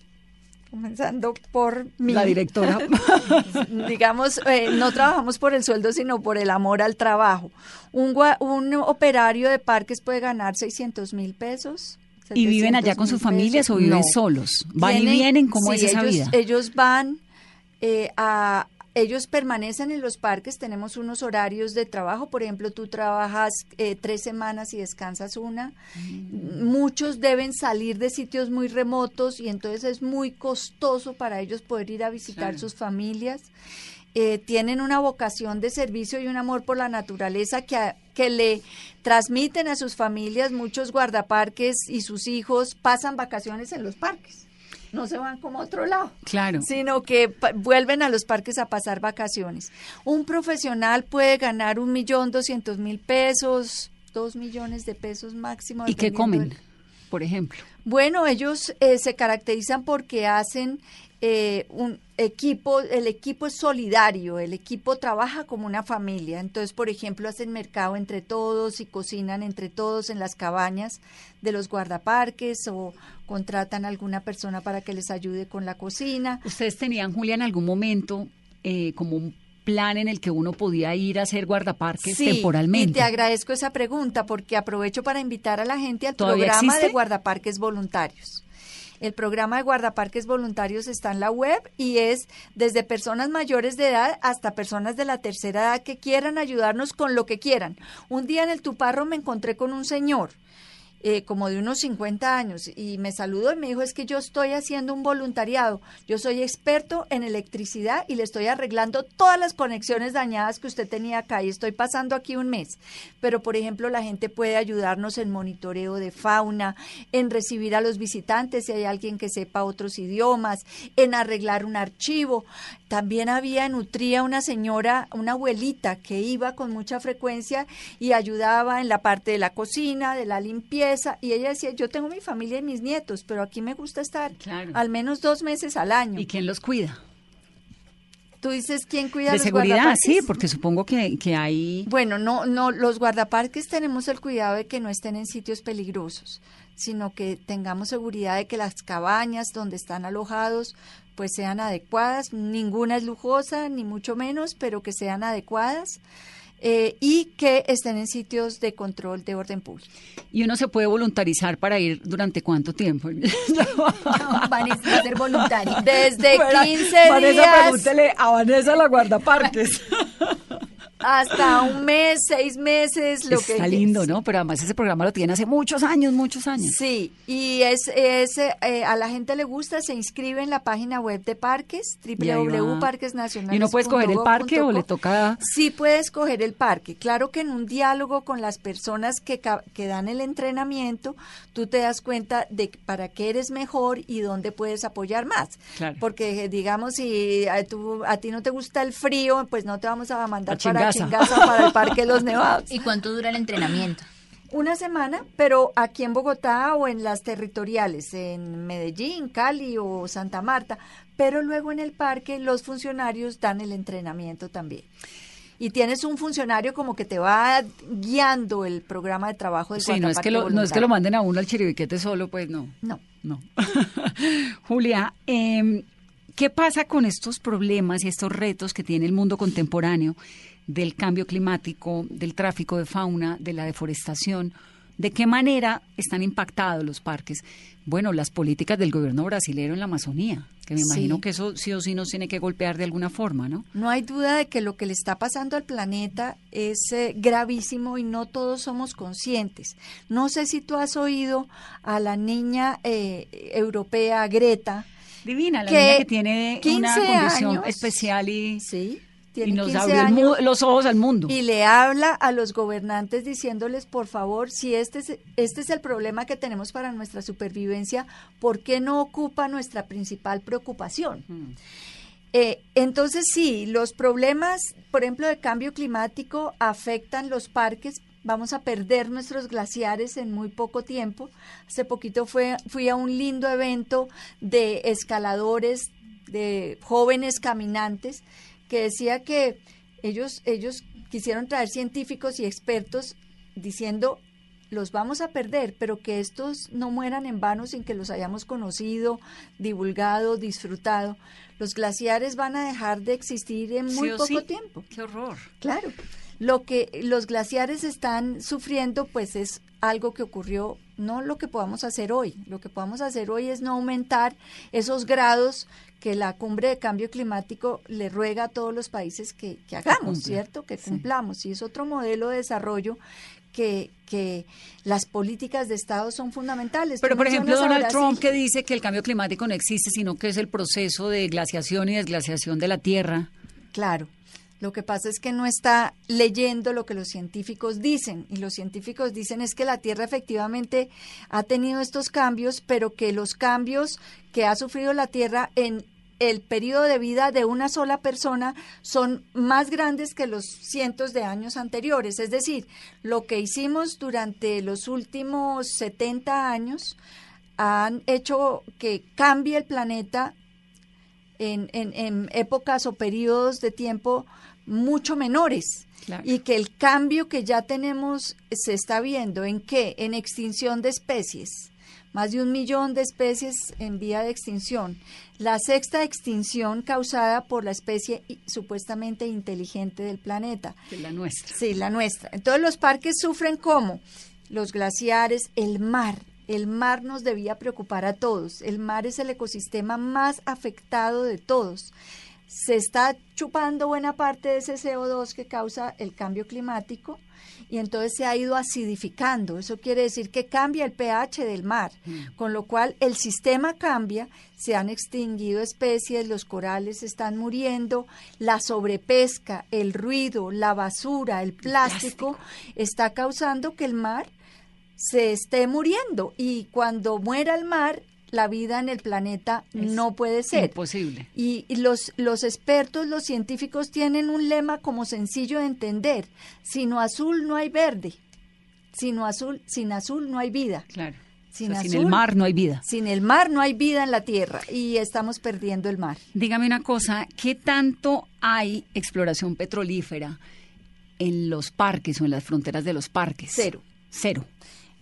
comenzando por mi
La directora.
digamos, eh, no trabajamos por el sueldo, sino por el amor al trabajo. Un, un operario de parques puede ganar 600 mil pesos.
¿Y viven allá con sus familias o viven solos? ¿Van y vienen? ¿Cómo es esa
ellos,
vida?
Ellos van eh, a ellos permanecen en los parques, tenemos unos horarios de trabajo, por ejemplo, tú trabajas eh, tres semanas y descansas una. Mm. Muchos deben salir de sitios muy remotos y entonces es muy costoso para ellos poder ir a visitar sus familias. Eh, tienen una vocación de servicio y un amor por la naturaleza que, que le transmiten a sus familias. Muchos guardaparques y sus hijos pasan vacaciones en los parques no se van como a otro lado.
Claro.
Sino que vuelven a los parques a pasar vacaciones. Un profesional puede ganar un millón doscientos mil pesos, dos millones de pesos máximo.
¿Y qué comen, por ejemplo?
Bueno, ellos eh, se caracterizan porque hacen eh, un equipo, el equipo es solidario, el equipo trabaja como una familia. Entonces, por ejemplo, hacen mercado entre todos y cocinan entre todos en las cabañas de los guardaparques o contratan a alguna persona para que les ayude con la cocina.
¿Ustedes tenían, Julia, en algún momento eh, como un plan en el que uno podía ir a hacer guardaparques temporalmente.
Y te agradezco esa pregunta porque aprovecho para invitar a la gente al programa de guardaparques voluntarios. El programa de guardaparques voluntarios está en la web y es desde personas mayores de edad hasta personas de la tercera edad que quieran ayudarnos con lo que quieran. Un día en el Tuparro me encontré con un señor eh, como de unos 50 años y me saludó y me dijo es que yo estoy haciendo un voluntariado, yo soy experto en electricidad y le estoy arreglando todas las conexiones dañadas que usted tenía acá y estoy pasando aquí un mes. Pero por ejemplo la gente puede ayudarnos en monitoreo de fauna, en recibir a los visitantes si hay alguien que sepa otros idiomas, en arreglar un archivo. También había nutría una señora, una abuelita que iba con mucha frecuencia y ayudaba en la parte de la cocina, de la limpieza. Y ella decía, yo tengo mi familia y mis nietos, pero aquí me gusta estar al menos dos meses al año.
¿Y quién los cuida?
Tú dices quién cuida
de seguridad, sí, porque supongo que, que hay.
Bueno, no, no, los guardaparques tenemos el cuidado de que no estén en sitios peligrosos, sino que tengamos seguridad de que las cabañas donde están alojados pues sean adecuadas, ninguna es lujosa, ni mucho menos, pero que sean adecuadas. Eh, y que estén en sitios de control de orden público.
¿Y uno se puede voluntarizar para ir durante cuánto tiempo?
Van a ser voluntarios.
Desde 15
Vanessa, pregúntele a Vanessa la guardaparques.
hasta un mes, seis meses, lo
que Está lindo, ¿no? Pero además ese programa lo tiene hace muchos años, muchos años.
Sí, y es, es eh, a la gente le gusta, se inscribe en la página web de parques, www.parquesnacionales.
¿Y no puede escoger el parque o le toca...?
Sí puede escoger el parque. Claro que en un diálogo con las personas que, que dan el entrenamiento, tú te das cuenta de para qué eres mejor y dónde puedes apoyar más. Claro. Porque, digamos, si a, a ti no te gusta el frío, pues no te vamos a mandar para para el Parque de los Nevados.
¿Y cuánto dura el entrenamiento?
Una semana, pero aquí en Bogotá o en las territoriales, en Medellín, Cali o Santa Marta, pero luego en el parque los funcionarios dan el entrenamiento también. Y tienes un funcionario como que te va guiando el programa de trabajo de
Sí, no es, que lo, no es que lo manden a uno al chiribiquete solo, pues no.
No.
No. Julia, eh, ¿qué pasa con estos problemas y estos retos que tiene el mundo contemporáneo del cambio climático, del tráfico de fauna, de la deforestación. ¿De qué manera están impactados los parques? Bueno, las políticas del gobierno brasileño en la Amazonía, que me imagino que eso sí o sí nos tiene que golpear de alguna forma, ¿no?
No hay duda de que lo que le está pasando al planeta es eh, gravísimo y no todos somos conscientes. No sé si tú has oído a la niña eh, europea Greta.
Divina, la niña que tiene una condición especial y...
Sí,
y nos abrió los ojos al mundo.
Y le habla a los gobernantes diciéndoles, por favor, si este es, este es el problema que tenemos para nuestra supervivencia, ¿por qué no ocupa nuestra principal preocupación? Eh, entonces sí, los problemas, por ejemplo, de cambio climático afectan los parques. Vamos a perder nuestros glaciares en muy poco tiempo. Hace poquito fue, fui a un lindo evento de escaladores, de jóvenes caminantes que decía que ellos, ellos quisieron traer científicos y expertos diciendo los vamos a perder, pero que estos no mueran en vano sin que los hayamos conocido, divulgado, disfrutado. Los glaciares van a dejar de existir en muy poco tiempo.
Qué horror.
Claro. Lo que los glaciares están sufriendo, pues es algo que ocurrió, no lo que podamos hacer hoy. Lo que podamos hacer hoy es no aumentar esos grados que la cumbre de cambio climático le ruega a todos los países que, hagamos, ¿cierto? Que cumplamos. Y es otro modelo de desarrollo que, que, las políticas de Estado son fundamentales.
Pero, por ejemplo, Donald Trump que dice que el cambio climático no existe, sino que es el proceso de glaciación y desglaciación de la Tierra.
Claro. Lo que pasa es que no está leyendo lo que los científicos dicen y los científicos dicen es que la Tierra efectivamente ha tenido estos cambios, pero que los cambios que ha sufrido la Tierra en el periodo de vida de una sola persona son más grandes que los cientos de años anteriores. Es decir, lo que hicimos durante los últimos 70 años han hecho que cambie el planeta en, en épocas o periodos de tiempo mucho menores. Y que el cambio que ya tenemos se está viendo en qué? En extinción de especies. Más de un millón de especies en vía de extinción. La sexta extinción causada por la especie supuestamente inteligente del planeta.
La nuestra.
Sí, la nuestra. Entonces los parques sufren como los glaciares, el mar. El mar nos debía preocupar a todos. El mar es el ecosistema más afectado de todos se está chupando buena parte de ese CO2 que causa el cambio climático y entonces se ha ido acidificando. Eso quiere decir que cambia el pH del mar, mm. con lo cual el sistema cambia, se han extinguido especies, los corales están muriendo, la sobrepesca, el ruido, la basura, el plástico, está causando que el mar se esté muriendo y cuando muera el mar la vida en el planeta no puede ser.
Imposible.
Y, los, los expertos, los científicos tienen un lema como sencillo de entender. Sino azul no hay verde. Sino azul, sin azul no hay vida.
Claro. Sin, sin, el mar no hay vida.
Sin el mar no hay vida en la Tierra y estamos perdiendo el mar.
Dígame una cosa, ¿qué tanto hay exploración petrolífera en los parques o en las fronteras de los parques?
Cero.
Cero.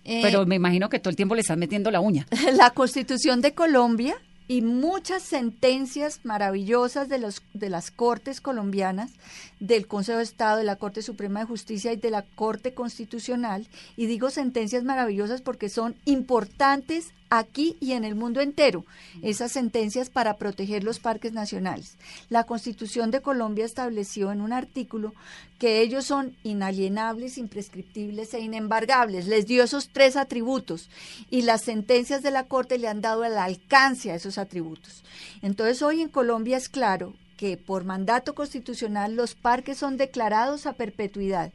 Eh, Pero me imagino que todo el tiempo le están metiendo la uña.
La Constitución de Colombia y muchas sentencias maravillosas de, los, de las Cortes colombianas, del Consejo de Estado, de la Corte Suprema de Justicia y de la Corte Constitucional. Y digo sentencias maravillosas porque son importantes aquí y en el mundo entero esas sentencias para proteger los parques nacionales. La Constitución de Colombia estableció en un artículo que ellos son inalienables, imprescriptibles e inembargables. Les dio esos tres atributos y las sentencias de la Corte le han dado el alcance a esos atributos. Entonces hoy en Colombia es claro que por mandato constitucional los parques son declarados a perpetuidad.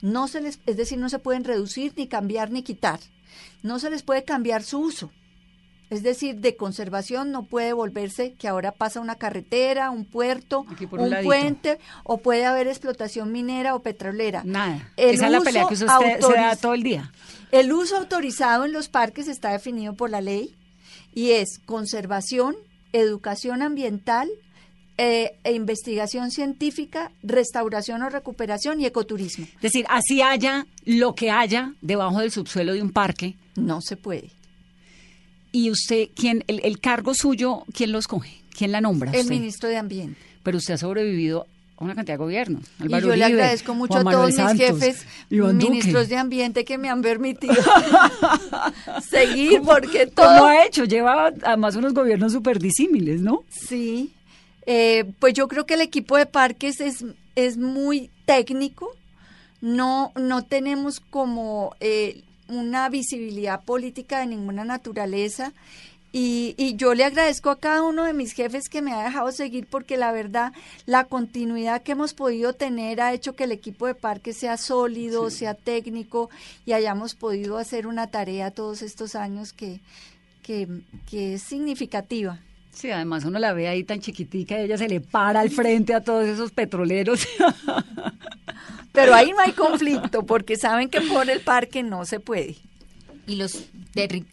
No se les, es decir, no se pueden reducir, ni cambiar, ni quitar no se les puede cambiar su uso. Es decir, de conservación no puede volverse que ahora pasa una carretera, un puerto, un, puente, o puede haber explotación minera o petrolera.
Nada. Esa es la pelea que usted se da todo el día.
El uso autorizado en los parques está definido por la ley y es conservación, educación ambiental, eh, e investigación científica, restauración o recuperación y ecoturismo.
Es decir, así haya lo que haya debajo del subsuelo de un parque.
No se puede.
¿Y usted, quién, el, cargo suyo, quién lo escoge? ¿Quién la nombra?
El ministro de Ambiente.
Pero usted ha sobrevivido a una cantidad de gobiernos.
y yo le agradezco mucho a todos mis jefes, ministros de Ambiente que me han permitido seguir porque todo...
¿Cómo ha hecho? Lleva además unos gobiernos súper disímiles, ¿no?
Sí, eh, pues yo creo que el equipo de parques es, es muy técnico, no, no tenemos como eh, una visibilidad política de ninguna naturaleza. Y, y, yo le agradezco a cada uno de mis jefes que me ha dejado seguir porque la verdad la continuidad que hemos podido tener ha hecho que el equipo de parques sea sólido, sea técnico y hayamos podido hacer una tarea todos estos años que, que, que es significativa.
Sí, además uno la ve ahí tan chiquitica y ella se le para al frente a todos esos petroleros.
Pero ahí no hay conflicto porque saben que por el parque no se puede.
¿Y los,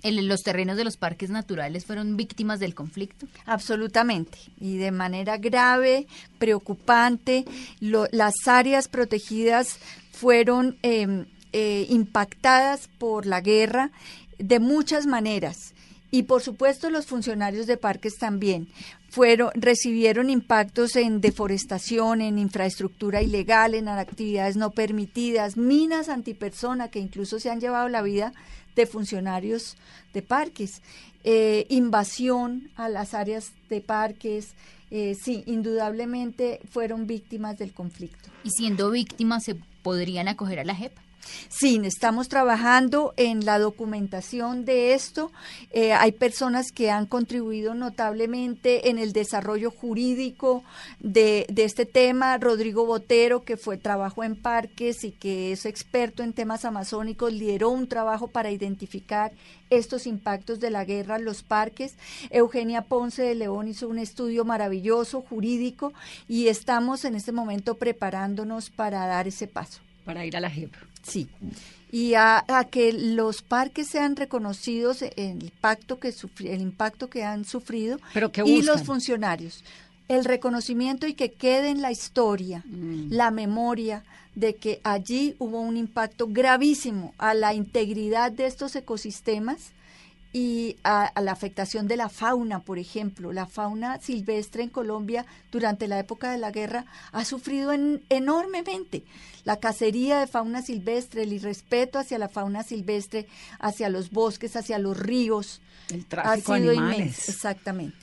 los terrenos de los parques naturales fueron víctimas del conflicto?
Absolutamente. Y de manera grave, preocupante. las áreas protegidas fueron em, eh, impactadas por la guerra de muchas maneras y por supuesto los funcionarios de parques también fueron recibieron impactos en deforestación, en infraestructura ilegal, en actividades no permitidas, minas antipersona que incluso se han llevado la vida de funcionarios de parques, eh, invasión a las áreas de parques, eh, sí, indudablemente fueron víctimas del conflicto.
Y siendo víctimas, ¿se podrían acoger a la JEP?
Sí, estamos trabajando en la documentación de esto. Eh, hay personas que han contribuido notablemente en el desarrollo jurídico de, este tema. Rodrigo Botero, que fue trabajó en parques y que es experto en temas amazónicos, lideró un trabajo para identificar estos impactos de la guerra en los parques. Eugenia Ponce de León hizo un estudio maravilloso jurídico y estamos en este momento preparándonos para dar ese paso.
Para ir a la.
Sí. Y a, que los parques sean reconocidos el impacto que el impacto que han sufrido
¿Pero
y los funcionarios el reconocimiento y que quede en la historia mm. la memoria de que allí hubo un impacto gravísimo a la integridad de estos ecosistemas y a, la afectación de la fauna, por ejemplo. La fauna silvestre en Colombia durante la época de la guerra ha sufrido enormemente. La cacería de fauna silvestre, el irrespeto hacia la fauna silvestre, hacia los bosques, hacia los ríos.
El tráfico de animales.
Exactamente.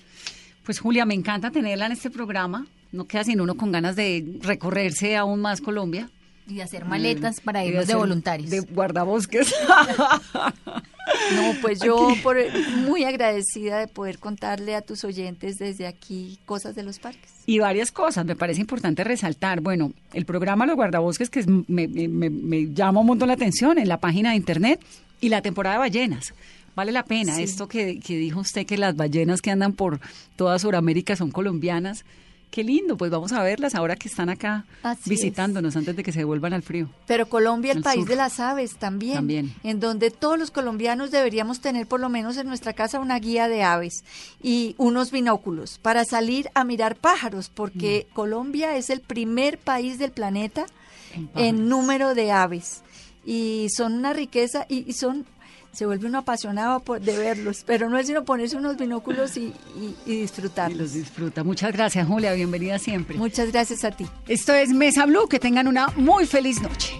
Pues Julia, me encanta tenerla en este programa. No queda sin uno con ganas de recorrerse aún más Colombia.
Y de hacer maletas para irnos de, de voluntarios.
De guardabosques.
No, pues yo por, muy agradecida de poder contarle a tus oyentes desde aquí cosas de los parques.
Y varias cosas, me parece importante resaltar. Bueno, el programa Los Guardabosques que me, me, llama un montón la atención en la página de internet y la temporada de ballenas. Vale la pena esto que, que dijo usted que las ballenas que andan por toda Sudamérica son colombianas Qué lindo, pues vamos a verlas ahora que están acá visitándonos antes de que se vuelvan al frío.
Pero Colombia, el país de las aves también, también, en donde todos los colombianos deberíamos tener por lo menos en nuestra casa una guía de aves y unos binóculos para salir a mirar pájaros, porque mm. Colombia es el primer país del planeta en, número de aves y son una riqueza y son se vuelve uno apasionado de verlos, pero no es sino ponerse unos binóculos y, y, disfrutarlos.
los disfruta. Muchas gracias, Julia, bienvenida siempre.
Muchas gracias a ti.
Esto es Mesa Blue, que tengan una muy feliz noche.